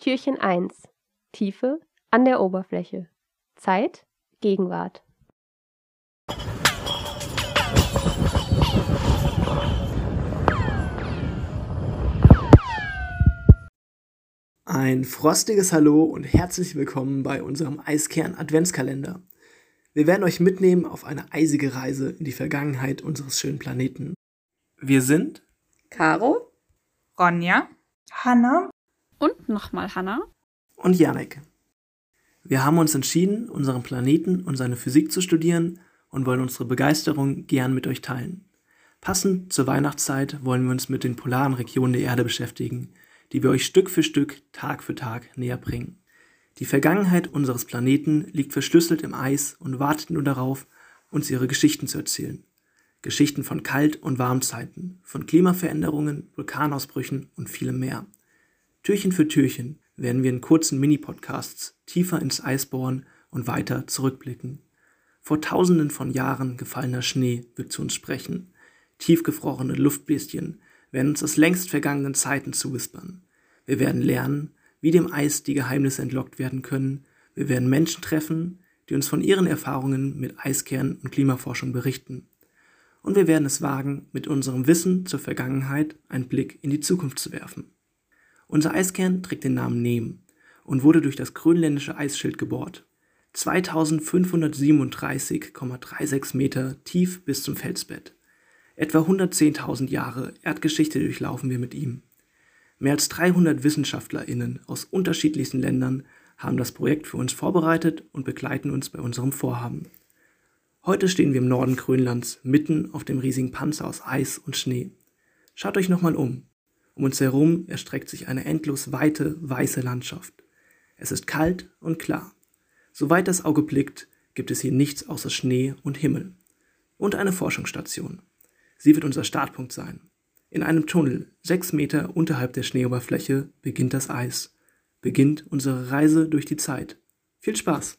Türchen 1. Tiefe an der Oberfläche. Zeit Gegenwart. Ein frostiges Hallo und herzlich willkommen bei unserem Eiskern Adventskalender. Wir werden euch mitnehmen auf eine eisige Reise in die Vergangenheit unseres schönen Planeten. Wir sind Caro, Ronja, Hanna und nochmal Hanna und Janek. Wir haben uns entschieden, unseren Planeten und seine Physik zu studieren und wollen unsere Begeisterung gern mit euch teilen. Passend zur Weihnachtszeit wollen wir uns mit den polaren Regionen der Erde beschäftigen, die wir euch Stück für Stück, Tag für Tag näher bringen. Die Vergangenheit unseres Planeten liegt verschlüsselt im Eis und wartet nur darauf, uns ihre Geschichten zu erzählen. Geschichten von Kalt- und Warmzeiten, von Klimaveränderungen, Vulkanausbrüchen und vielem mehr. Türchen für Türchen werden wir in kurzen Mini-Podcasts tiefer ins Eis bohren und weiter zurückblicken. Vor tausenden von Jahren gefallener Schnee wird zu uns sprechen. Tiefgefrorene Luftbläschen werden uns aus längst vergangenen Zeiten zuwispern. Wir werden lernen, wie dem Eis die Geheimnisse entlockt werden können. Wir werden Menschen treffen, die uns von ihren Erfahrungen mit Eiskern und Klimaforschung berichten. Und wir werden es wagen, mit unserem Wissen zur Vergangenheit einen Blick in die Zukunft zu werfen. Unser Eiskern trägt den Namen Nehm und wurde durch das grönländische Eisschild gebohrt. 2537,36 Meter tief bis zum Felsbett. Etwa 110.000 Jahre Erdgeschichte durchlaufen wir mit ihm. Mehr als 300 WissenschaftlerInnen aus unterschiedlichsten Ländern haben das Projekt für uns vorbereitet und begleiten uns bei unserem Vorhaben. Heute stehen wir im Norden Grönlands, mitten auf dem riesigen Panzer aus Eis und Schnee. Schaut euch nochmal um. Um uns herum erstreckt sich eine endlos weite, weiße Landschaft. Es ist kalt und klar. Soweit das Auge blickt, gibt es hier nichts außer Schnee und Himmel. Und eine Forschungsstation. Sie wird unser Startpunkt sein. In einem Tunnel, sechs Meter unterhalb der Schneeoberfläche, beginnt das Eis. Beginnt unsere Reise durch die Zeit. Viel Spaß!